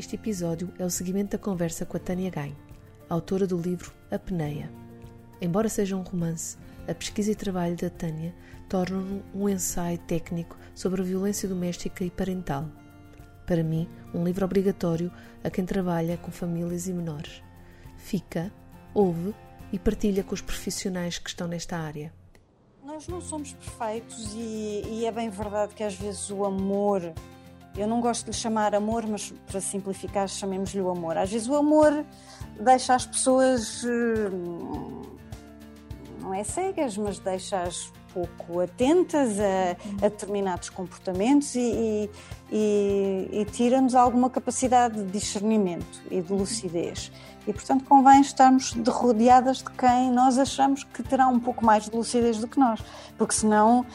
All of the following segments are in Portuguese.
Este episódio é o seguimento da conversa com a Tânia Gain, autora do livro A Peneia. Embora seja um romance, a pesquisa e trabalho da Tânia tornam um ensaio técnico sobre a violência doméstica e parental. Para mim, um livro obrigatório a quem trabalha com famílias e menores. Fica, ouve e partilha com os profissionais que estão nesta área. Nós não somos perfeitos e, e é bem verdade que às vezes o amor eu não gosto de lhe chamar amor, mas para simplificar, chamemos-lhe o amor. Às vezes o amor deixa as pessoas, hum, não é cegas, mas deixa-as pouco atentas a, a, determinados comportamentos e, e, e tira-nos alguma capacidade de discernimento e de lucidez. E, portanto, convém estarmos rodeadas de quem nós achamos que terá um pouco mais de lucidez do que nós, porque senão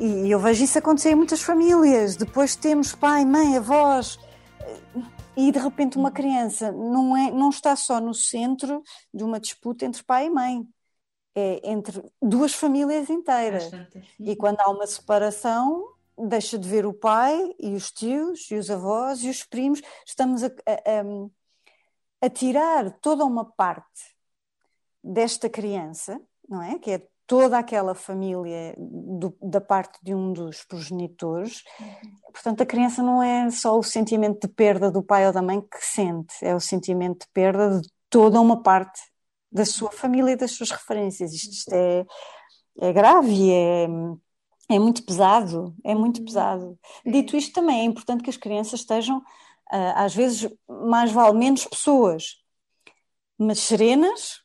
e eu vejo isso acontecer em muitas famílias. Depois temos pai, mãe, avós, e de repente uma criança não, é, não está só no centro de uma disputa entre pai e mãe. É entre duas famílias inteiras. E quando há uma separação, deixa de ver o pai e os tios e os avós e os primos. Estamos a, a, a tirar toda uma parte desta criança, não é? Que é toda aquela família do, da parte de um dos progenitores. Uhum. Portanto, a criança não é só o sentimento de perda do pai ou da mãe que sente, é o sentimento de perda de toda uma parte da sua família e das suas referências. Isto é, é grave é, é muito pesado, é muito uhum. pesado. Dito isto, também é importante que as crianças estejam, ah, às vezes, mais vale menos pessoas, mas serenas,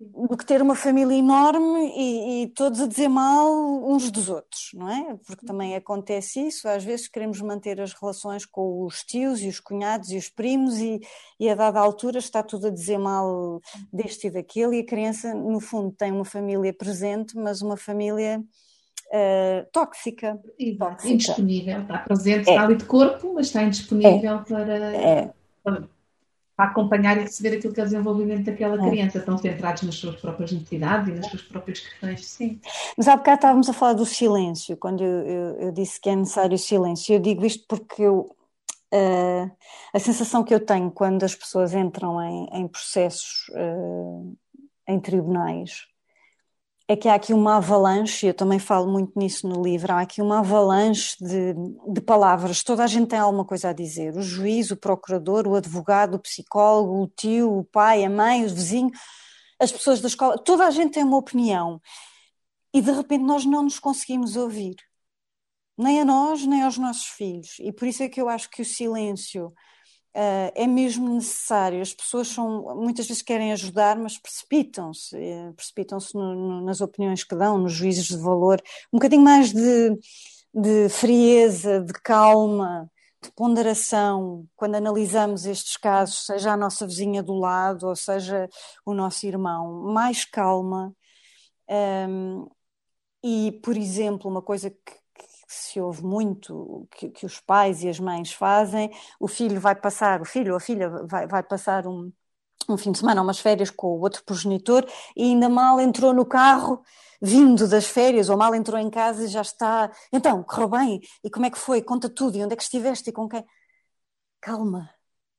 do que ter uma família enorme e, e, todos a dizer mal uns dos outros, não é? Porque também acontece isso, às vezes queremos manter as relações com os tios e os cunhados e os primos e, e a dada altura está tudo a dizer mal deste e daquele e a criança, no fundo, tem uma família presente, mas uma família uh, tóxica, tóxica. Indisponível, está presente, é. está ali de corpo, mas está indisponível é. para... É. para para acompanhar e receber aquilo que é o desenvolvimento daquela é. criança, estão centrados nas suas próprias necessidades e nas suas próprias questões, sim. Mas há bocado estávamos a falar do silêncio, quando eu, eu, eu disse que é necessário o silêncio. Eu digo isto porque eu, uh, a sensação que eu tenho quando as pessoas entram em, em processos uh, em tribunais é que há aqui uma avalanche, eu também falo muito nisso no livro, há aqui uma avalanche de, de, palavras, toda a gente tem alguma coisa a dizer, o juiz, o procurador, o advogado, o psicólogo, o tio, o pai, a mãe, o vizinho, as pessoas da escola, toda a gente tem uma opinião. E de repente nós não nos conseguimos ouvir, nem a nós, nem aos nossos filhos, e por isso é que eu acho que o silêncio Uh, é mesmo necessário. As pessoas são, muitas vezes querem ajudar, mas precipitam-se, uh, precipitam-se nas opiniões que dão, nos juízes de valor. Um bocadinho mais de, de frieza, de calma, de ponderação, quando analisamos estes casos, seja a nossa vizinha do lado ou seja o nosso irmão, mais calma. Um, e, por exemplo, uma coisa que, que se ouve muito, que, que, os pais e as mães fazem, o filho vai passar, o filho ou a filha vai, vai passar um, um fim de semana, umas férias com o outro progenitor e ainda mal entrou no carro vindo das férias ou mal entrou em casa e já está. Então, correu bem? E como é que foi? Conta tudo. E onde é que estiveste? E com quem? Calma.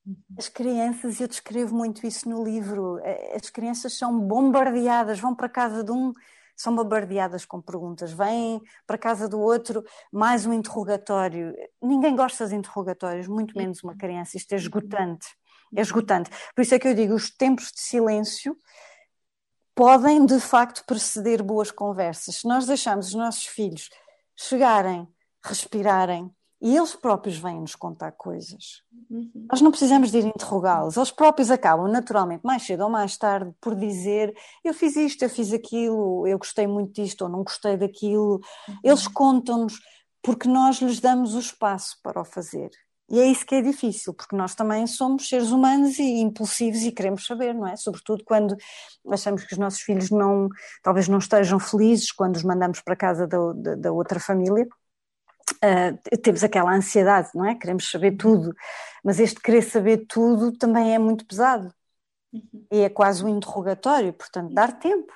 Uhum. As crianças, eu descrevo muito isso no livro, eh, as crianças são bombardeadas, vão para casa de um, são bombardeadas com perguntas, vêm para casa do outro, mais um interrogatório. Ninguém gosta de interrogatórios, muito menos uma criança. Isto é esgotante. É esgotante. Por isso é que eu digo: os tempos de silêncio podem de facto preceder boas conversas. Se nós deixarmos os nossos filhos chegarem, respirarem, e eles próprios vêm-nos contar coisas. Uhum. Nós não precisamos de ir interrogá-los. Eles próprios acabam, naturalmente, mais cedo ou mais tarde, por dizer: Eu fiz isto, eu fiz aquilo, eu gostei muito disto ou não gostei daquilo. Uhum. Eles contam-nos porque nós lhes damos o espaço para o fazer. E é isso que é difícil, porque nós também somos seres humanos e impulsivos e queremos saber, não é? Sobretudo quando achamos que os nossos filhos não, talvez não estejam felizes quando os mandamos para casa da, da, da outra família. Uh, temos aquela ansiedade, não é? Queremos saber tudo, mas este querer saber tudo também é muito pesado uhum. e é quase um interrogatório, portanto, dar tempo.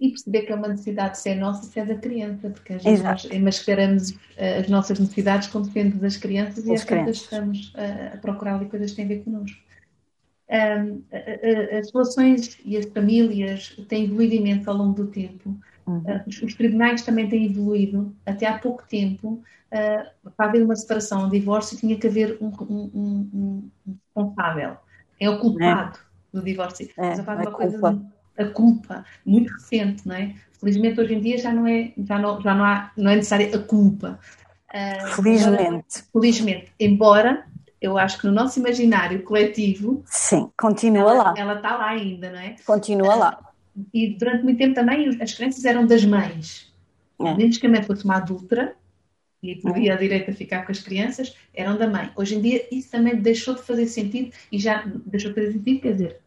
E perceber que é uma necessidade se é nossa, se é da criança, porque às vezes nós mascaramos uh, as nossas necessidades com depende das crianças e às vezes estamos uh, a procurar ali coisas que têm a ver connosco. Um, as relações e as famílias têm evoluído imenso ao longo do tempo. Uhum. Uh, os, tribunais também têm evoluído. Até há pouco tempo, uh, para haver uma separação, um divórcio, tinha que haver um, um, um, responsável. É o culpado é. do divórcio. É, Mas a, coisa a culpa muito recente, não é? Felizmente hoje em dia já não é, já não, já não, há, não é necessária a culpa. Uh, felizmente. felizmente. Embora eu acho que no nosso imaginário coletivo. Sim, continua ela, lá. Ela está lá ainda, não é? Continua uh, lá. E durante muito tempo também as crianças eram das mães. É. Menos que a mãe fosse uma adulta e podia é. a direita ficar com as crianças, eram da mãe. Hoje em dia isso também deixou de fazer sentido e já deixou de fazer sentido, quer dizer,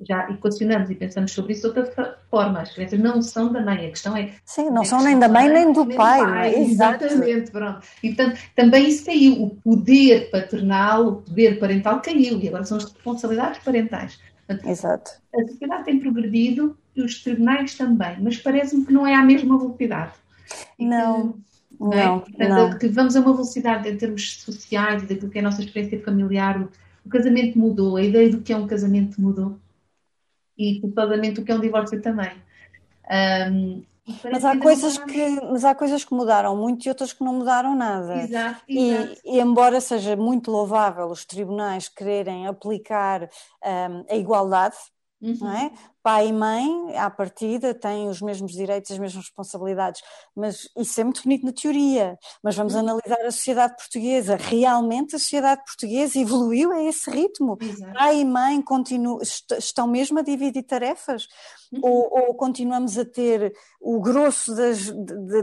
já equacionamos e pensamos sobre isso de outra forma. As crianças não são da mãe, a questão é. Sim, não são nem da mãe nem do nem pai. pai é? Exatamente, pronto. E portanto, também isso caiu. O poder paternal, o poder parental caiu e agora são as responsabilidades parentais. Exato. A sociedade tem progredido e os tribunais também, mas parece-me que não é à mesma velocidade. Não. Que, não, é? Portanto, não. que vamos a uma velocidade em termos sociais daquilo que é a nossa experiência familiar. O, casamento mudou, a ideia do que é um casamento mudou e culpadamente o que é um divórcio também. Um, mas há, coisas que, mas há coisas que mudaram muito e outras que não mudaram nada. Exato, exato. E, e embora seja muito louvável os tribunais quererem aplicar um, a igualdade, Uhum. Não é? Pai e mãe, à partida, têm os mesmos direitos, as mesmas responsabilidades, mas isso é muito bonito na teoria. Mas vamos uhum. analisar a sociedade portuguesa. Realmente a sociedade portuguesa evoluiu a esse ritmo. Exato. Pai e mãe continuam, estão mesmo a dividir tarefas? Uhum. Ou, ou, continuamos a ter o grosso das,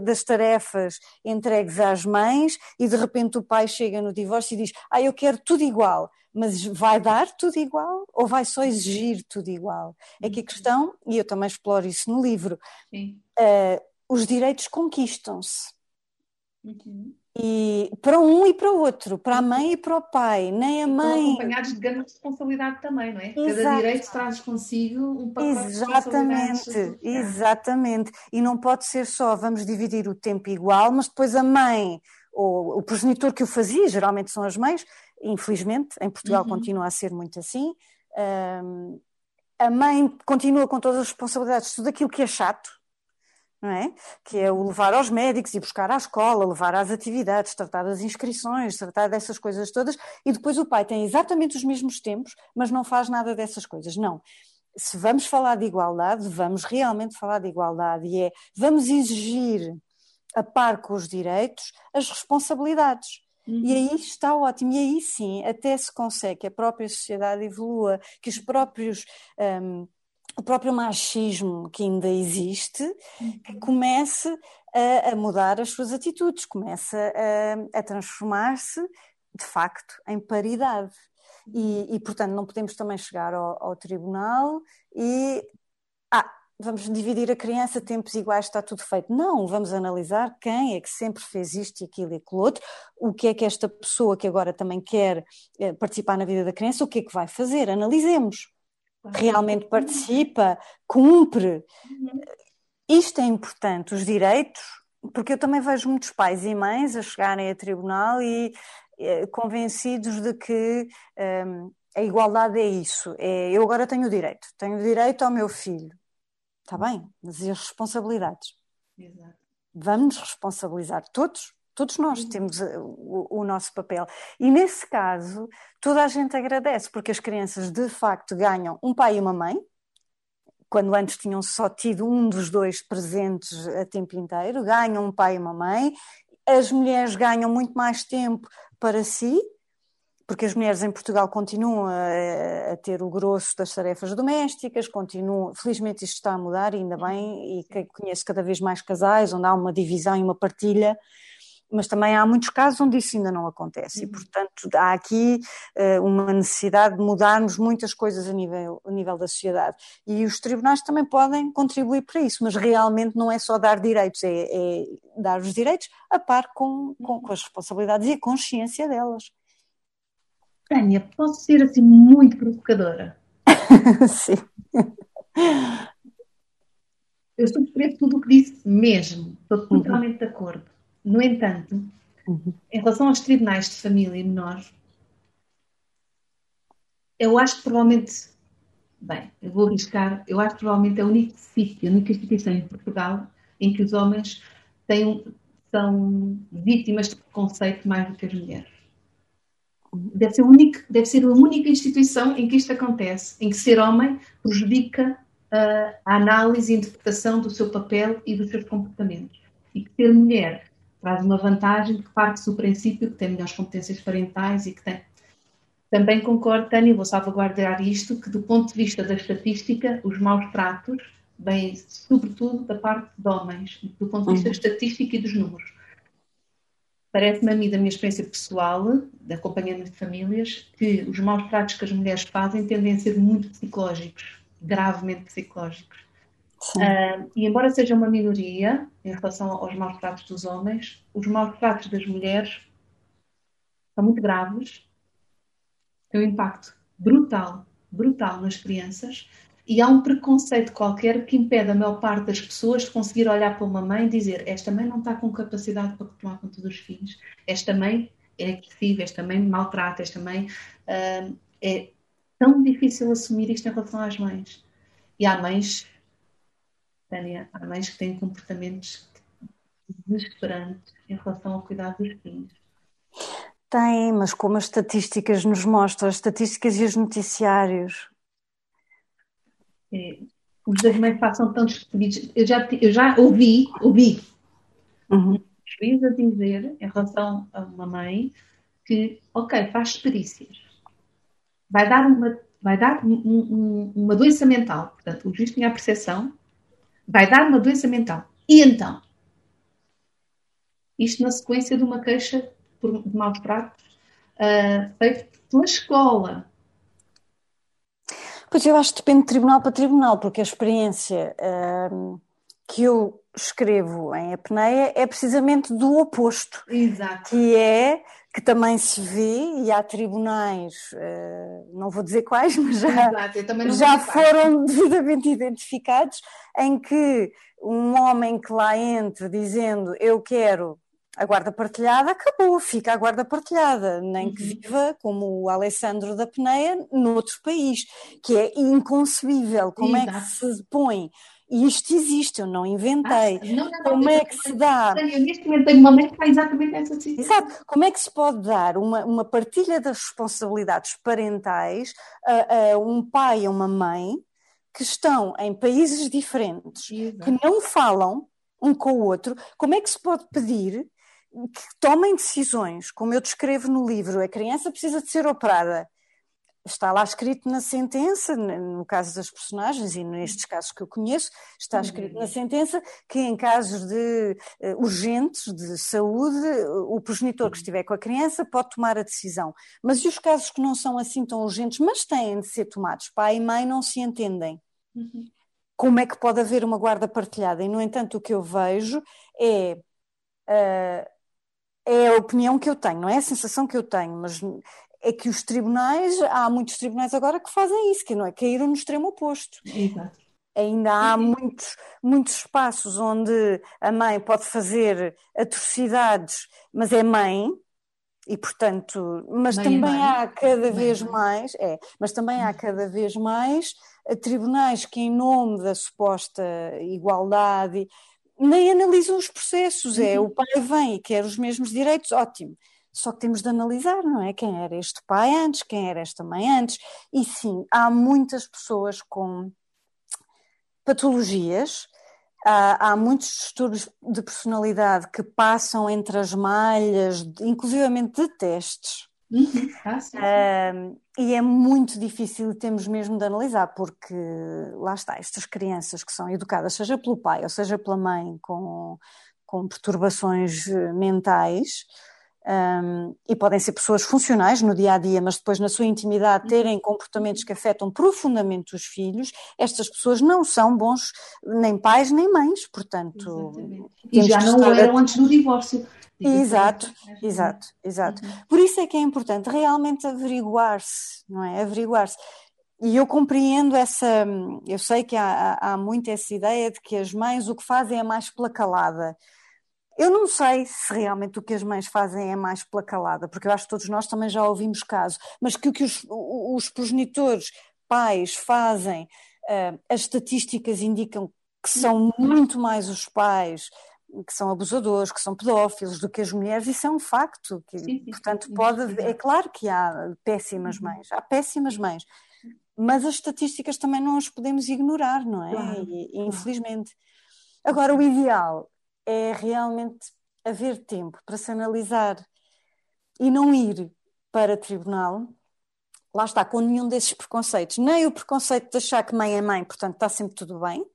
das tarefas entregues às mães e de repente o pai chega no divórcio e diz: Ah, eu quero tudo igual mas vai dar tudo igual ou vai só exigir tudo igual? É que a questão, e eu também exploro isso no livro, uh, os direitos conquistam-se. Uhum. E para um e para o outro, para a mãe e para o pai, nem a mãe. acompanhados de grande responsabilidade também, não é? Exato. Cada direito traz consigo um pacote Exatamente, de exatamente. E não pode ser só vamos dividir o tempo igual, mas depois a mãe, ou o progenitor que o fazia, geralmente são as mães, infelizmente, em Portugal uhum. continua a ser muito assim. Um, a mãe continua com todas as responsabilidades, tudo aquilo que é chato, não é? Que é o levar aos médicos, e buscar à escola, levar às atividades, tratar das inscrições, tratar dessas coisas todas, e depois o pai tem exatamente os mesmos tempos, mas não faz nada dessas coisas. Não. Se vamos falar de igualdade, vamos realmente falar de igualdade, e é vamos exigir, a par com os direitos, as responsabilidades. Uhum. E aí está ótimo, e aí sim até se consegue que a própria sociedade evolua, que os próprios. Um, o próprio machismo que ainda existe, uhum. que comece a, a, mudar as suas atitudes, comece a, a transformar-se de facto em paridade. E, e, portanto, não podemos também chegar ao, ao tribunal e. Ah, vamos dividir a criança, tempos iguais, está tudo feito. Não, vamos analisar quem é que sempre fez isto e aquilo e aquilo outro, o que é que esta pessoa que agora também quer eh, participar na vida da criança, o que é que vai fazer? Analisemos. Realmente participa, cumpre. Uhum. Isto é importante, os direitos, porque eu também vejo muitos pais e mães a chegarem a tribunal e eh, convencidos de que um, a igualdade é isso. É, eu agora tenho o direito, tenho o direito ao meu filho Está bem, mas e as responsabilidades? Exato. Vamos responsabilizar todos, todos nós uhum. temos eh, o, o, nosso papel. E nesse caso, toda a gente agradece, porque as crianças de facto ganham um pai e uma mãe, quando antes tinham só tido um dos dois presentes a tempo inteiro, ganham um pai e uma mãe. As mulheres ganham muito mais tempo para si, porque as mulheres em Portugal continuam a, a, ter o grosso das tarefas domésticas, continuam, felizmente isto está a mudar, ainda bem, e que conheço cada vez mais casais onde há uma divisão e uma partilha, mas também há muitos casos onde isso ainda não acontece uhum. e, portanto, há aqui uh, uma necessidade de mudarmos muitas coisas a nível, a nível da sociedade e os tribunais também podem contribuir para isso, mas realmente não é só dar direitos, é, é dar os direitos a par com, com, com as responsabilidades e a consciência delas. Tânia, posso ser assim muito provocadora? Sim. Eu subscrevo tudo o que disse mesmo, estou uhum. totalmente uhum. de acordo. No entanto, uhum. em relação aos tribunais de família e menores, eu acho que provavelmente, bem, eu vou arriscar, eu acho que provavelmente é o único sítio, a única instituição em Portugal em que os homens têm, são vítimas de preconceito mais do que as mulheres. Deve ser, único, deve ser a única instituição em que isto acontece, em que ser homem prejudica uh, a análise e interpretação do seu papel e dos seus comportamentos. E que ser mulher traz uma vantagem que parte do princípio que tem melhores competências parentais e que tem. Também concordo, Tânia, vou salvaguardar isto, que do ponto de vista da estatística, os maus tratos vêm sobretudo da parte de homens, do ponto de vista uhum. da estatística e dos números. Parece-me a mim, da minha experiência pessoal, de acompanhamento de famílias, que os maus tratos que as mulheres fazem tendem a ser muito psicológicos, gravemente psicológicos. Uh, e embora seja uma minoria em relação aos maus tratos dos homens, os maus tratos das mulheres são muito graves, têm um impacto brutal, brutal nas crianças, e há um preconceito qualquer que impede a maior parte das pessoas de conseguir olhar para uma mãe e dizer: Esta mãe não está com capacidade para tomar conta dos filhos, esta mãe é agressiva, esta mãe maltrata, esta mãe. Uh, é tão difícil assumir isto em relação às mães. E há mães Tânia, há mães que têm comportamentos desesperantes em relação ao cuidado dos filhos. Tem, mas como as estatísticas nos mostram, as estatísticas e os noticiários. É, os das mães passam tão despercebidos. Eu já, eu já ouvi, ouvi uhum. juiz a dizer em relação a uma mãe que, ok, faz perícias, vai dar uma, vai dar um, um, uma doença mental. Portanto, o juiz tinha a percepção vai dar uma doença mental. E então? Isto na sequência de uma queixa por, de maus tratos uh, feita pela escola. Pois eu acho que depende de tribunal para tribunal, porque a experiência uh, que eu escrevo em apneia é precisamente do oposto. Exato. Que é que também se vê, e há tribunais, uh, não vou dizer quais, mas já, já foram devidamente identificados, em que um homem que lá entre dizendo eu quero a guarda partilhada, acabou, fica a guarda partilhada, nem uhum. que viva como o Alessandro da Peneia noutro país, que é inconcebível como Exato. é que se põe e isto existe, eu não inventei. Ah, não, não, Como é que se dá? Eu neste momento tenho uma mãe que faz exatamente essa situação. Exato. Como é que se pode dar uma, uma partilha das responsabilidades parentais a, a um pai e uma mãe que estão em países diferentes, Exato. que não falam um com o outro? Como é que se pode pedir que tomem decisões, como eu descrevo no livro, a criança precisa de ser operada está lá escrito na sentença, no caso das personagens e nestes casos que eu conheço, está escrito na sentença que em casos de uh, urgentes de saúde, o progenitor que estiver com a criança pode tomar a decisão. Mas e os casos que não são assim tão urgentes, mas têm de ser tomados? Pai e mãe não se entendem. Uhum. Como é que pode haver uma guarda partilhada? E, no entanto, o que eu vejo é. Uh, é a opinião que eu tenho, não é a sensação que eu tenho, mas é que os tribunais, há muitos tribunais agora que fazem isso, que não é caíram no extremo oposto. Exato. Ainda há muitos, muitos espaços onde a mãe pode fazer atrocidades, mas é mãe, e portanto, mas mãe também é há cada mãe vez é mais, é, mas também há cada vez mais eh, tribunais que em nome da suposta igualdade nem analisam os processos, é uhum. o pai vem e quer os mesmos direitos, ótimo só que temos de analisar, não é? Quem era este pai antes, quem era esta mãe antes. E sim, há muitas pessoas com patologias, há, há muitos distúrbios de personalidade que passam entre as malhas, inclusivamente de testes. Uhum. Ah, e é muito difícil, temos mesmo de analisar, porque lá está, estas crianças que são educadas, seja pelo pai ou seja pela mãe, com com perturbações mentais, um, e podem ser pessoas funcionais no dia a dia, mas depois na sua intimidade terem comportamentos que afetam profundamente os filhos, estas pessoas não são bons nem pais nem mães, portanto. E já não eram antes do divórcio. Exato, exato, exato. Uhum. Por isso é que é importante realmente averiguar-se, não é? Averiguar-se. E eu compreendo essa, eu sei que há, há muito essa ideia de que as mães o que fazem é mais pela calada. Eu não sei se realmente o que as mães fazem é mais pela calada, porque eu acho que todos nós também já ouvimos casos, mas que o que os, os progenitores, pais, fazem, uh, as estatísticas indicam que são muito mais os pais que são abusadores, que são pedófilos, do que as mulheres, isso é um facto. Que, sim, sim, portanto, sim, pode, é claro que há péssimas uhum. mães, há péssimas mães, mas as estatísticas também não as podemos ignorar, não é? Claro. E, infelizmente. Agora, o ideal é realmente haver tempo para se analisar e não ir para tribunal, lá está, com nenhum desses preconceitos. Nem o preconceito de achar que mãe é mãe, portanto está sempre tudo bem,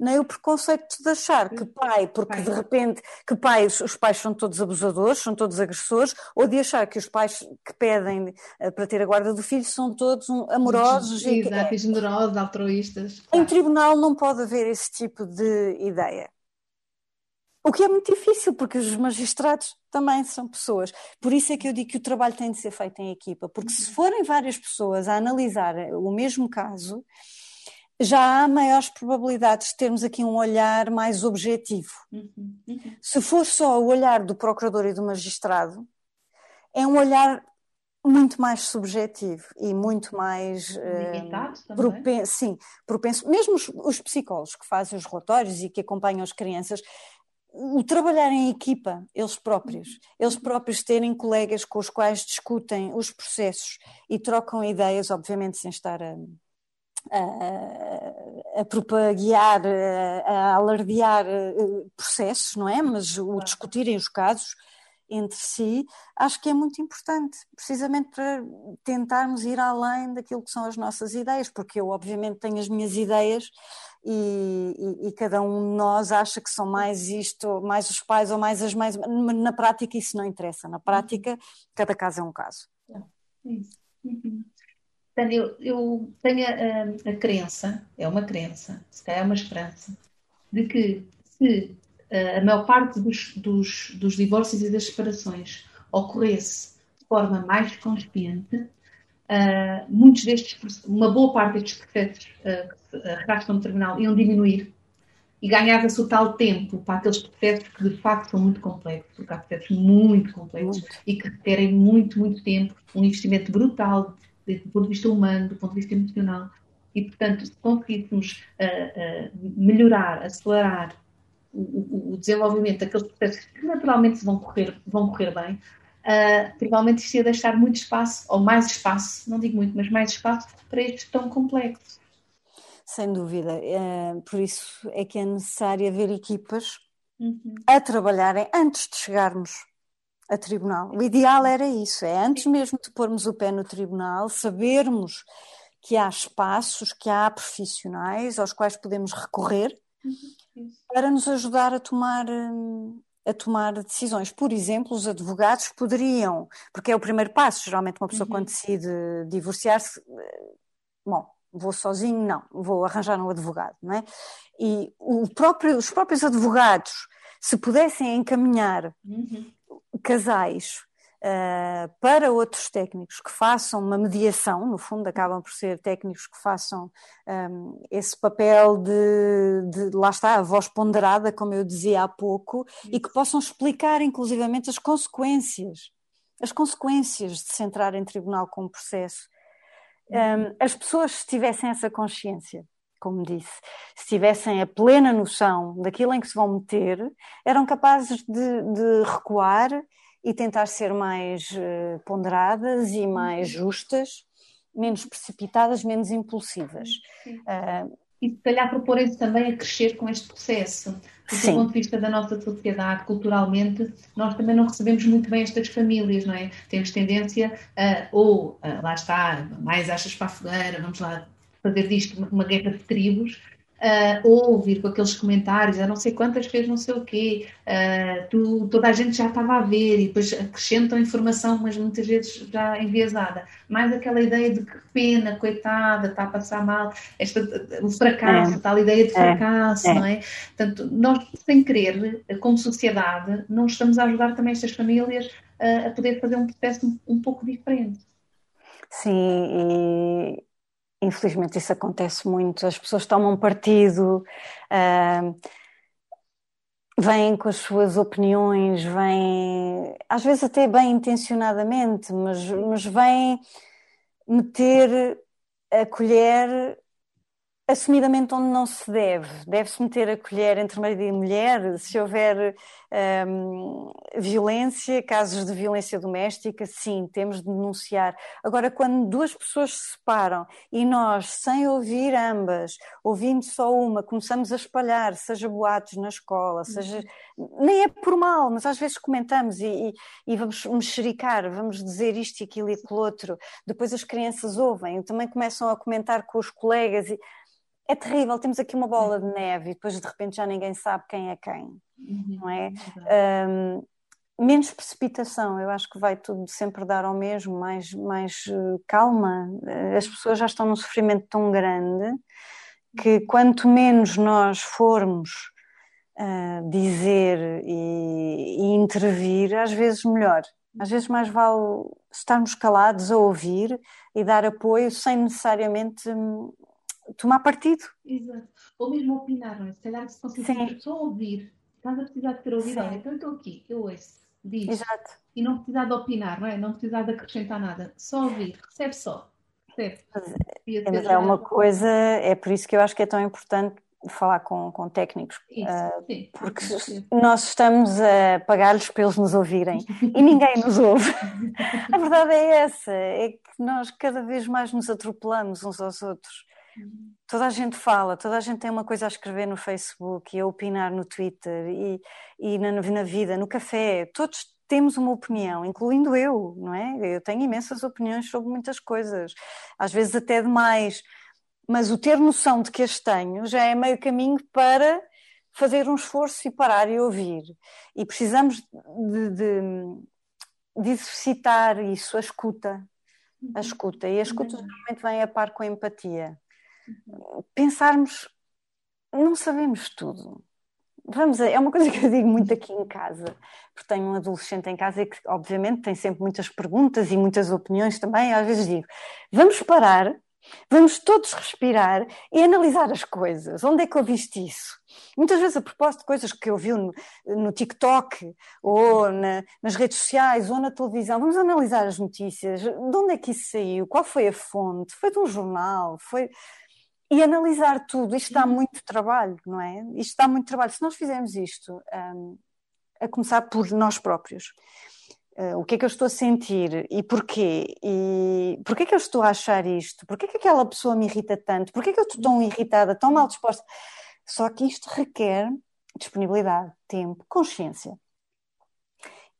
nem o preconceito de achar que pai, porque de repente que pai, os pais são todos abusadores, são todos agressores, ou de achar que os pais que pedem eh, para ter a guarda do filho são todos amorosos Exato, e generosos, altruístas. Em tribunal não pode haver esse tipo de ideia. O que é muito difícil, porque os magistrados também são pessoas. Por isso é que eu digo que o trabalho tem de ser feito em equipa, porque se forem várias pessoas a analisar o mesmo caso, já há maiores probabilidades de termos aqui um olhar mais objetivo. Uhum, uhum. Se for só o olhar do procurador e do magistrado, é um olhar muito mais subjetivo e muito mais uh, propenso, sim, propenso. Mesmo os, os, psicólogos que fazem os relatórios e que acompanham as crianças, o trabalhar em equipa, eles próprios, uhum. eles próprios terem colegas com os quais discutem os processos e trocam ideias, obviamente sem estar a, a, a propaguear, a, a alardear eh, processos, não é? Mas o discutirem os casos entre si, acho que é muito importante, precisamente para tentarmos ir além daquilo que são as nossas ideias, porque eu, obviamente, tenho as minhas ideias e, e, e, cada um de nós acha que são mais isto, mais os pais ou mais as mães, mas na prática isso não interessa, na prática cada caso é um caso. É isso. Uhum. Portanto, eu, eu tenho a, a, crença, é uma crença, se calhar é uma esperança, de que se uh, a maior parte dos, dos, dos divórcios e das separações ocorresse de forma mais consciente, uh, muitos destes, uma boa parte destes processos uh, que se arrastam no tribunal iam diminuir e ganhava-se o tal tempo para aqueles processos que de facto são muito complexos, porque há processos muito complexos muito. e que requerem muito, muito tempo, um investimento brutal do ponto de vista humano, do ponto de vista emocional. E, portanto, se conseguíssemos uh, uh, melhorar, acelerar o, o, o, desenvolvimento daqueles processos que naturalmente vão correr, vão correr bem, uh, provavelmente isto ia deixar muito espaço, ou mais espaço, não digo muito, mas mais espaço para estes tão complexos. Sem dúvida. Por isso é que é necessário haver equipas uhum. a trabalharem antes de chegarmos a tribunal. O ideal era isso, é antes mesmo de pormos o pé no tribunal, sabermos que há espaços, que há profissionais aos quais podemos recorrer uhum, para nos ajudar a tomar hum, a tomar decisões. Por exemplo, os advogados poderiam, porque é o primeiro passo, geralmente uma pessoa uhum. quando decide divorciar-se, eh, bom, vou sozinho, não, vou arranjar um advogado, não é? E próprio, os próprios advogados, se pudessem encaminhar uhum casais uh, para outros técnicos que façam uma mediação, no fundo, acabam por ser técnicos que façam um, esse papel de, de, lá está, a voz ponderada, como eu dizia há pouco, e que possam explicar, inclusivamente, as consequências, as consequências de se entrar em tribunal com o processo. Um, as pessoas, se tivessem essa consciência, como disse, se tivessem a plena noção daquilo em que se vão meter, eram capazes de, de recuar e tentar ser mais uh, ponderadas e mais uhum. justas, menos precipitadas, menos impulsivas. Uh, e se calhar proporem-se também a crescer com este processo. Porque, do ponto de vista da nossa sociedade, culturalmente, nós também não recebemos muito bem estas famílias, não é? Temos tendência a, ou, a, lá está, mais achas para a fogueira, vamos lá fazer disto uma guerra de tribos, uh, ouvir com aqueles comentários, a não sei quantas fez não sei o quê, uh, tu, toda a gente já estava a ver e depois acrescentam informação, mas muitas vezes já enviesada. Mais aquela ideia de que pena, coitada, está a passar mal, esta, o fracasso, é. tal ideia de é. fracasso, é. não é? Portanto, nós, sem querer, como sociedade, não estamos a ajudar também estas famílias uh, a poder fazer um processo um, um pouco diferente. Sim, e infelizmente isso acontece muito. As pessoas tomam partido, uh, vêm com as suas opiniões, vêm, às vezes até bem intencionadamente, mas, mas vêm meter a colher assumidamente onde não se deve. Deve-se meter a colher entre marido e mulher, se houver um, violência, casos de violência doméstica, sim, temos de denunciar. Agora, quando duas pessoas se separam e nós, sem ouvir ambas, ouvindo só uma, começamos a espalhar, seja boatos na escola, seja. Nem é por mal, mas às vezes comentamos e, e, e vamos mexericar, vamos dizer isto e aquilo e aquilo outro. Depois as crianças ouvem, também começam a comentar com os colegas e é terrível, temos aqui uma bola de neve e depois de repente já ninguém sabe quem é quem, uhum, não é? Um, menos precipitação, eu acho que vai tudo sempre dar ao mesmo, mais, mais uh, calma. Eh, as pessoas já estão num sofrimento tão grande que quanto menos nós formos uh, dizer e, e intervir, às vezes melhor. Às vezes mais vale estarmos calados a ouvir e dar apoio sem necessariamente hum, tomar partido. Exato. Ou mesmo opinar, não é? Se calhar se conseguir só ouvir, estás a precisar de ter ouvido, olha, então estou aqui, eu ouço, diz. Exato. E não precisar de opinar, não é? Não precisar de acrescentar nada, só ouvir, recebe só. Recebe. Mas é uma coisa, é por isso que eu acho que é tão importante falar com, com técnicos, Isso, uh, sim, porque sim. nós estamos a pagar-lhes para eles nos ouvirem e ninguém nos ouve. a verdade é essa, é que nós cada vez mais nos atropelamos uns aos outros. Toda a gente fala, toda a gente tem uma coisa a escrever no Facebook e a opinar no Twitter e, e na, na vida, no café. Todos temos uma opinião, incluindo eu, não é? Eu tenho imensas opiniões sobre muitas coisas, às vezes até demais, mas o ter noção de que as tenho já é meio caminho para fazer um esforço e parar e ouvir. E precisamos de, de, de exercitar isso, a escuta. A escuta. E a escuta geralmente vem a par com a empatia pensarmos, não sabemos tudo. Vamos, a, é uma coisa que eu digo muito aqui em casa, porque tenho um adolescente em casa e que, obviamente, tem sempre muitas perguntas e muitas opiniões também. Às vezes digo: vamos parar, vamos todos respirar e analisar as coisas. Onde é que eu viste isso? Muitas vezes, a propósito de coisas que eu vi no, no TikTok, ou na, nas redes sociais, ou na televisão, vamos analisar as notícias. De onde é que isso saiu? Qual foi a fonte? Foi de um jornal? Foi e analisar tudo. Isto dá muito trabalho, não é? Isto dá muito trabalho. Se nós fizermos isto, um, a começar por nós próprios, uh, o que é que eu estou a sentir e porquê? E porquê é que eu estou a achar isto? Porquê é que aquela pessoa me irrita tanto? Porquê é que eu estou tão irritada, tão mal disposta? Só que isto requer disponibilidade, tempo, consciência.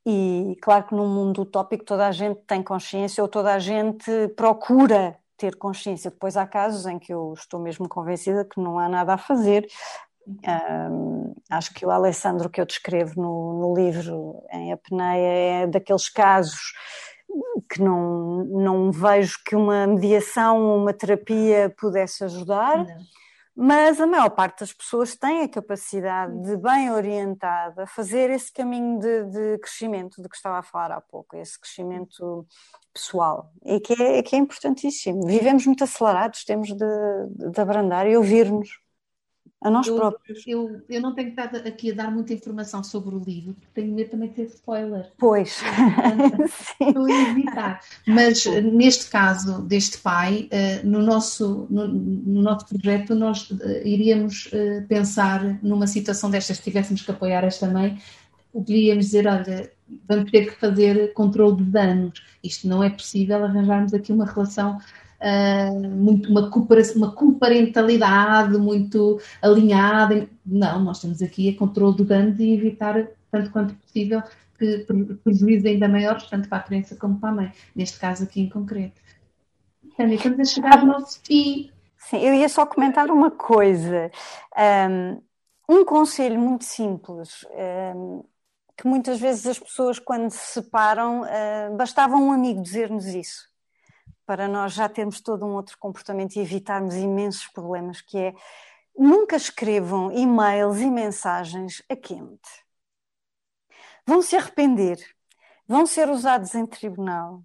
E claro que num mundo utópico toda a gente tem consciência ou toda a gente procura ter consciência. Depois há casos em que eu estou mesmo convencida que não há nada a fazer. Um, acho que o Alessandro que eu descrevo no, no livro em apneia é daqueles casos que não, não vejo que uma mediação, uma terapia pudesse ajudar. Não mas a maior parte das pessoas tem a capacidade de, bem orientada, fazer esse caminho de, de, crescimento de que estava a falar há pouco, esse crescimento pessoal, e que é, que é importantíssimo. Vivemos muito acelerados, temos de, de abrandar e ouvir-nos a nós eu, próprios. Eu, eu não tenho estado aqui a dar muita informação sobre o livro, porque tenho medo também de ter spoiler. Pois. Estou a evitar. Mas neste caso deste pai, eh, no nosso, no, no nosso projeto, nós eh, iríamos eh, pensar numa situação destas, se tivéssemos que apoiar esta mãe, poderíamos dizer, olha, vamos ter que fazer controle de danos. Isto não é possível arranjarmos aqui uma relação uh, muito, uma, uma comparentalidade muito alinhada. Não, nós estamos aqui a controle do dano e evitar, tanto quanto possível, que prejuízos ainda maiores, tanto para a criança como para a mãe, neste caso aqui em concreto. Tânia, estamos a chegar ao nosso fim. Sim, eu ia só comentar uma coisa. Um, um conselho muito simples, um, que muitas vezes as pessoas, quando se separam, uh, bastava um amigo dizer-nos isso, para nós já termos todo um outro comportamento e evitarmos imensos problemas, que é nunca escrevam e-mails e mensagens a quente. Vão se arrepender, vão ser usados em tribunal,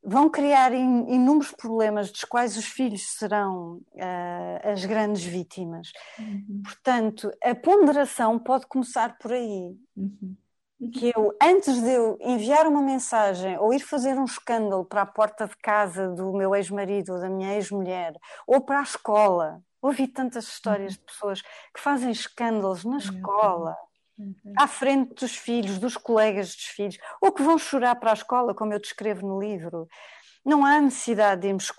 vão criar in, inúmeros problemas dos quais os filhos serão uh, as grandes vítimas. Uhum. Portanto, a ponderação pode começar por aí. Uhum. Que eu, antes de eu enviar uma mensagem ou ir fazer um escândalo para a porta de casa do meu ex-marido ou da minha ex-mulher, ou para a escola, ouvi tantas histórias uhum. de pessoas que fazem escândalos na escola uhum. à frente dos filhos, dos colegas dos filhos, ou que vão chorar para a escola, como eu descrevo no livro. Não há necessidade de irmos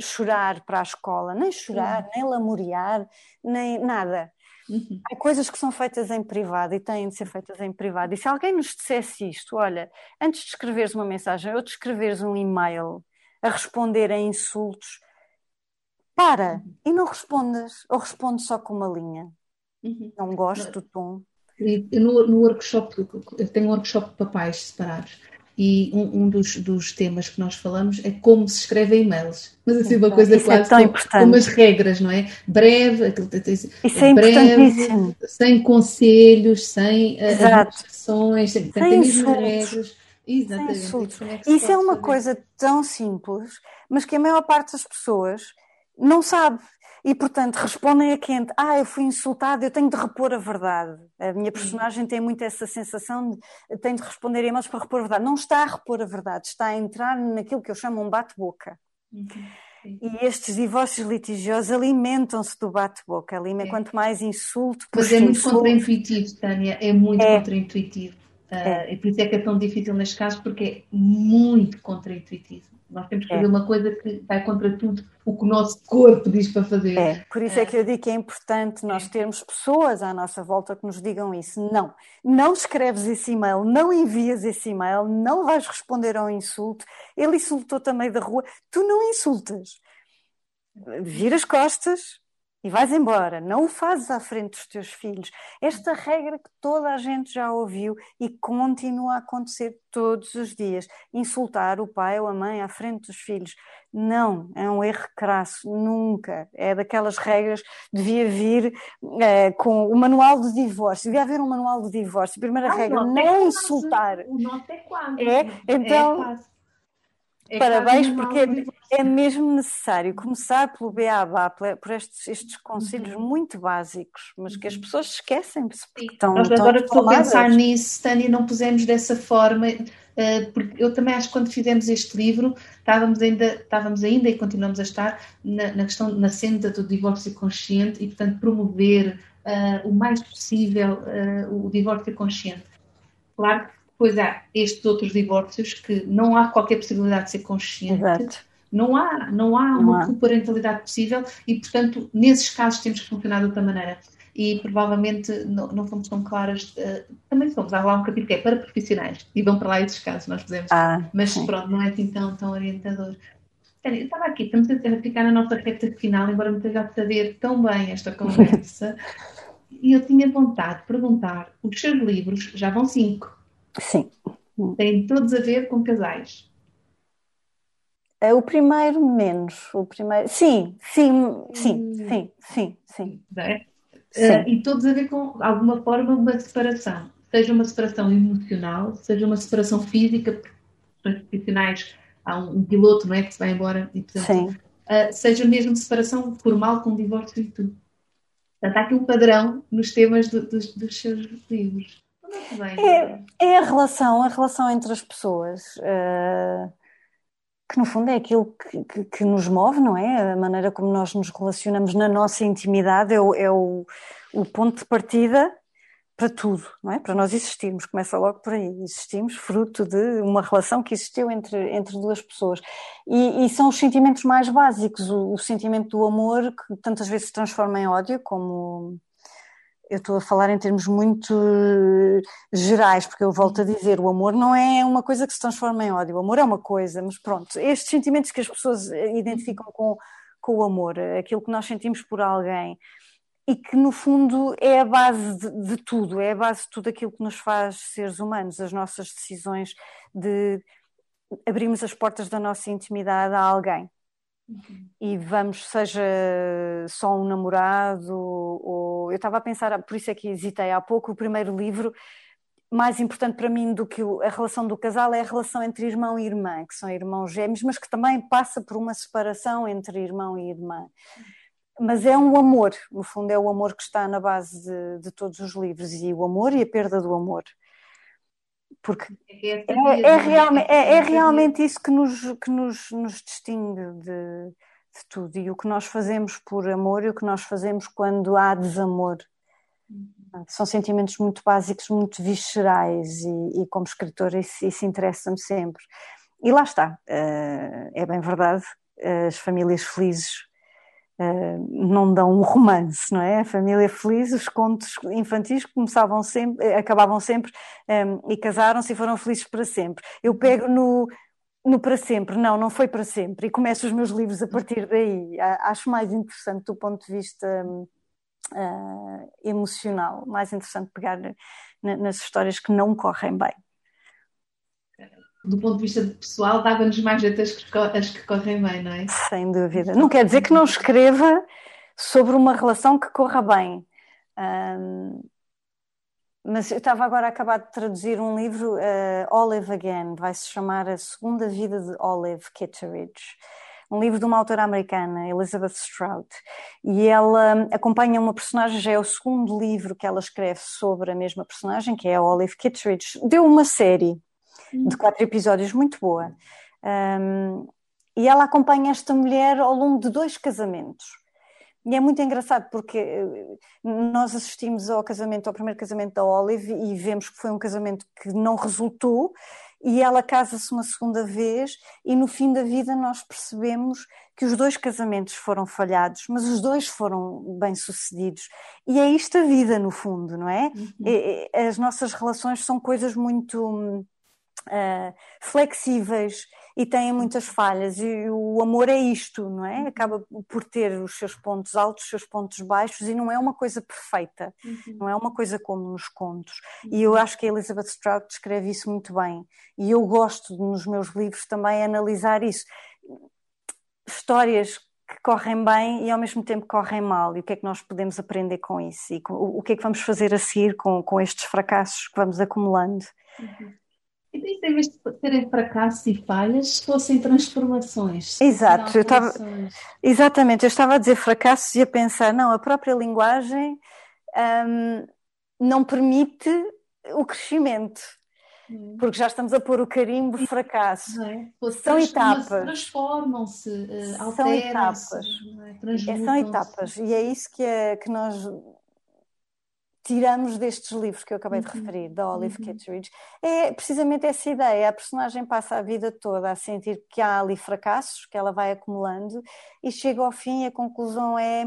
chorar para a escola, nem chorar, uhum. nem lamorear, nem nada. Uhum. Há coisas que são feitas em privado e têm de ser feitas em privado. E se alguém nos dissesse isto, olha, antes de escreveres uma mensagem ou de escreveres um e-mail a responder a insultos, para uhum. e não respondas, ou responde só com uma linha. Uhum. Não gosto do tom. No, no workshop, eu tenho um workshop de papais separados e um, um dos, dos, temas que nós falamos é como se escreve e-mails. Mas assim, uma coisa Isso é quase é com, com umas regras, não é? Breve, aquilo Isso é breve, sem conselhos, sem instruções, sem, sem, sem regras. Exatamente. É Isso é uma coisa tão simples, mas que a maior parte das pessoas não sabe e, portanto, respondem a quente: Ah, eu fui insultado, eu tenho de repor a verdade. A minha personagem tem muito essa sensação de tem de responder e-mails para repor a verdade. Não está a repor a verdade, está a entrar naquilo que eu chamo um bate-boca. Uhum. E estes divórcios litigiosos alimentam-se do bate-boca. É. Quanto mais insulto. Mas é muito contraintuitivo, Tânia, é muito é. contraintuitivo. Uh, é. E por isso é que é tão difícil neste caso, porque é muito contraintuitivo. Nós temos que é. fazer uma coisa que vai contra tudo o que o nosso corpo diz para fazer. É, por isso é que eu digo que é importante nós é. termos pessoas à nossa volta que nos digam isso. Não, não escreves esse e-mail, não envias esse e-mail, não vais responder ao insulto. Ele insultou também da rua, tu não insultas. Vira as costas, e vais embora, não o fazes à frente dos teus filhos. Esta regra que toda a gente já ouviu e continua a acontecer todos os dias. Insultar o pai ou a mãe à frente dos filhos. Não, é um erro crasso, nunca. É daquelas regras, devia vir é, com o manual de divórcio, devia haver um manual de divórcio. Primeira regra, não é insultar. O nosso é quase. É, então. É quase é Parabéns, porque é, é, mesmo necessário começar pelo beabá, por estes, estes conselhos uhum. muito básicos, mas que as uhum. pessoas esquecem-se. Nós agora que estou a pensar nisso, Tânia, não pusemos dessa forma, eh, porque eu também acho que quando fizemos este livro estávamos ainda, estávamos ainda e continuamos a estar na, na questão, na senda do divórcio consciente e, portanto, promover uh, o mais possível uh, o divórcio consciente. Claro que Pois há estes outros divórcios que não há qualquer possibilidade de ser consciente. Exato. Não há, não há não uma coparentalidade possível e, portanto, nesses casos temos que funcionar de outra maneira. E provavelmente não, não fomos tão claras. Uh, também somos. Há lá um capítulo que é para profissionais e vão para lá esses casos, nós fizemos. Ah, Mas sim. pronto, não é assim tão, tão orientador. Eu estava aqui, estamos a ficar na nossa reta final, embora me esteja a saber tão bem esta conversa. e eu tinha vontade de perguntar: os seus livros, já vão cinco, Sim. Têm todos a ver com casais. É o primeiro menos, o primeiro. Sim, sim, sim, sim, sim, sim. É? sim. Uh, e todos a ver com alguma forma uma separação, seja uma separação emocional, seja uma separação física, porque profissionais há um, um, piloto, não é, que se vai embora e portanto, uh, seja mesmo separação formal com divórcio e tudo. Portanto, há aqui um padrão nos temas do, dos, dos seus livros. É, é, a relação, a relação entre as pessoas, uh, que no fundo é aquilo que, que, que, nos move, não é? A maneira como nós nos relacionamos na nossa intimidade é o, é o, o ponto de partida para tudo, não é? Para nós existirmos, começa logo por aí. Existimos fruto de uma relação que existiu entre, entre duas pessoas. E, e são os sentimentos mais básicos, o, o, sentimento do amor que tantas vezes se transforma em ódio, como eu estou a falar em termos muito eh, gerais, porque eu volto a dizer, o amor não é uma coisa que se transforma em ódio, o amor é uma coisa, mas pronto, estes sentimentos que as pessoas eh, identificam com, com com o amor, aquilo que nós sentimos por alguém e que no fundo é a base de, de, tudo, é a base de tudo aquilo que nos faz seres humanos, as nossas decisões de abrirmos as portas da nossa intimidade a alguém. Uhum. E vamos, seja só um namorado, ou eu estava a pensar, por isso é que hesitei há pouco, o primeiro livro mais importante para mim do que a relação do casal é a relação entre irmão e irmã, que são irmãos gêmeos, mas que também passa por uma separação entre irmão e irmã. Mas é um amor, no fundo, é o amor que está na base de, de todos os livros, e o amor e a perda do amor. Porque é, é, é, é realmente, é, é, realmente isso que nos, que nos, nos distingue de, de tudo, e o que nós fazemos por amor e o que nós fazemos quando há desamor. São sentimentos muito básicos, muito viscerais e, e como escritora isso, isso interessa-me sempre. E lá está, uh, é bem verdade, as famílias felizes uh, não dão um romance, não é? A família feliz, os contos infantis começavam sempre, acabavam sempre um, e casaram-se e foram felizes para sempre. Eu pego no, no para sempre, não, não foi para sempre, e começo os meus livros a partir daí. Acho mais interessante do ponto de vista. Uh, emocional. Mais interessante pegar nas histórias que não correm bem. Do ponto de vista pessoal, dava-nos mais jeito as que, as que correm bem, não é? Sem dúvida. Não quer dizer que não escreva sobre uma relação que corra bem. Um, mas eu estava agora a acabar de traduzir um livro, uh, Olive Again, vai se chamar A Segunda Vida de Olive Kitteridge um livro de uma autora americana, Elizabeth Strout, e ela acompanha uma personagem, já é o segundo livro que ela escreve sobre a mesma personagem, que é a Olive Kittredge. Deu uma série de quatro episódios muito boa. Um, e ela acompanha esta mulher ao longo de dois casamentos. E é muito engraçado porque eh, nós assistimos ao casamento, ao primeiro casamento da Olive e vemos que foi um casamento que não resultou e ela casa-se uma segunda vez e no fim da vida nós percebemos que os dois casamentos foram falhados, mas os dois foram bem-sucedidos. E é isto a vida, no fundo, não é? Uhum. As nossas relações são coisas muito uh, flexíveis e têm muitas falhas e o amor é isto, não é? Acaba por ter os seus pontos altos, os seus pontos baixos e não é uma coisa perfeita, uhum. não é uma coisa como nos contos. Uhum. E eu acho que a Elizabeth Strout descreve isso muito bem e eu gosto nos meus livros também analisar isso. Histórias que correm bem e ao mesmo tempo correm mal e o que é que nós podemos aprender com isso e o que é que vamos fazer a seguir com, com estes fracassos que vamos acumulando. Uhum. E daí, em vez de serem fracassos e falhas, fossem transformações. Exato, eu estava, exatamente, eu estava a dizer fracassos e a pensar, não, a própria linguagem hum, não permite o crescimento. Hum. Porque já estamos a pôr o carimbo fracasso. É? São etapas. Transformam-se, uh, São etapas. É? São etapas. E é isso que, é, que nós tiramos destes livros que eu acabei de uhum. referir, da Olive uhum. Kitteridge, é precisamente essa ideia. A personagem passa a vida toda a sentir que há ali fracassos, que ela vai acumulando, e chega ao fim e a conclusão é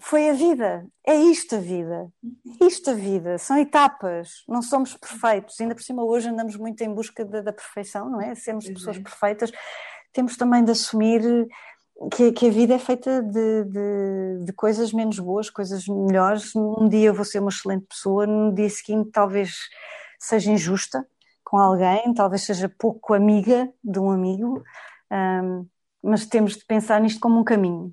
foi a vida, é isto a vida, uhum. isto a vida, são etapas, não somos perfeitos, ainda por cima hoje andamos muito em busca da, da perfeição, não é? Sermos pessoas é. perfeitas, temos também de assumir que, que, a vida é feita de, de, de, coisas menos boas, coisas melhores. Um dia eu vou ser uma excelente pessoa, no dia seguinte talvez seja injusta com alguém, talvez seja pouco amiga de um amigo, um, mas temos de pensar nisto como um caminho.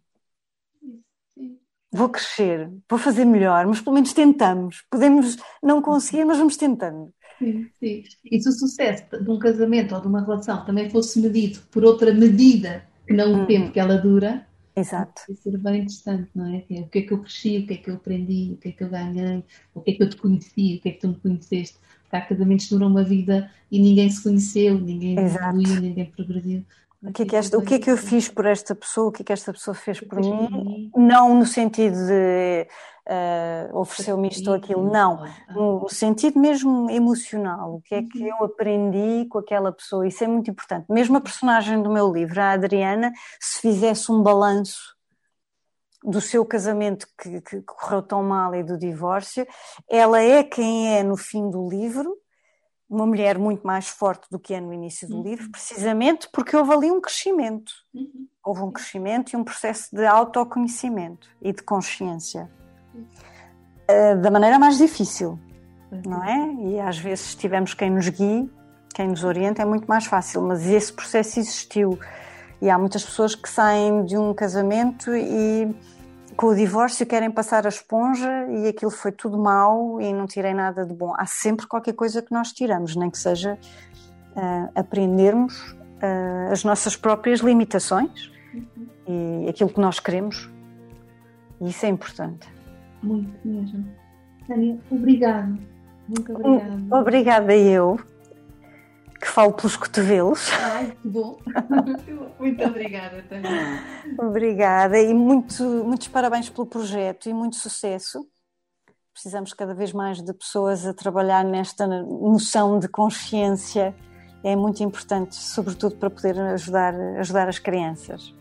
Vou crescer, vou fazer melhor, mas pelo menos tentamos. Podemos não conseguir, mas vamos tentando. Sim, sim. E se o sucesso de um casamento ou de uma relação também fosse medido por outra medida não o hum. tempo que ela dura. Exato. Vai ser bem interessante, não é? O que é que eu cresci, o que é que eu aprendi, o que é que eu ganhei, o que é que eu te conheci, o que é que tu me conheceste. Porque há casamentos que duram uma vida e ninguém se conheceu, ninguém evoluiu, ninguém progrediu. O que, é que esta, o que é que eu fiz por esta pessoa? O que é que esta pessoa fez por mim? Não no sentido de uh, ofereceu-me isto ou aquilo, não. No sentido mesmo emocional. O que é que uhum. eu aprendi com aquela pessoa? Isso é muito importante. Mesmo a personagem do meu livro, a Adriana, se fizesse um balanço do seu casamento que, que correu tão mal e do divórcio, ela é quem é no fim do livro uma mulher muito mais forte do que é no início do uhum. livro, precisamente porque houve ali um crescimento. Uhum. Houve um crescimento e um processo de autoconhecimento e de consciência. Uh, da maneira mais difícil, uhum. não é? E às vezes, se tivermos quem nos guie, quem nos orienta, é muito mais fácil. Mas esse processo existiu. E há muitas pessoas que saem de um casamento e com o divórcio querem passar a esponja e aquilo foi tudo mau e não tirei nada de bom. Há sempre qualquer coisa que nós tiramos, nem que seja uh, aprendermos uh, as nossas próprias limitações uhum. e aquilo que nós queremos. E isso é importante. Muito mesmo. Tânia, obrigada. Muito obrigada. Obrigada eu que falo pelos cotovelos. Ai, que bom! muito obrigada, Tânia. Obrigada e muito, muitos parabéns pelo projeto e muito sucesso. Precisamos cada vez mais de pessoas a trabalhar nesta noção de consciência. É muito importante, sobretudo para poder ajudar, ajudar as crianças.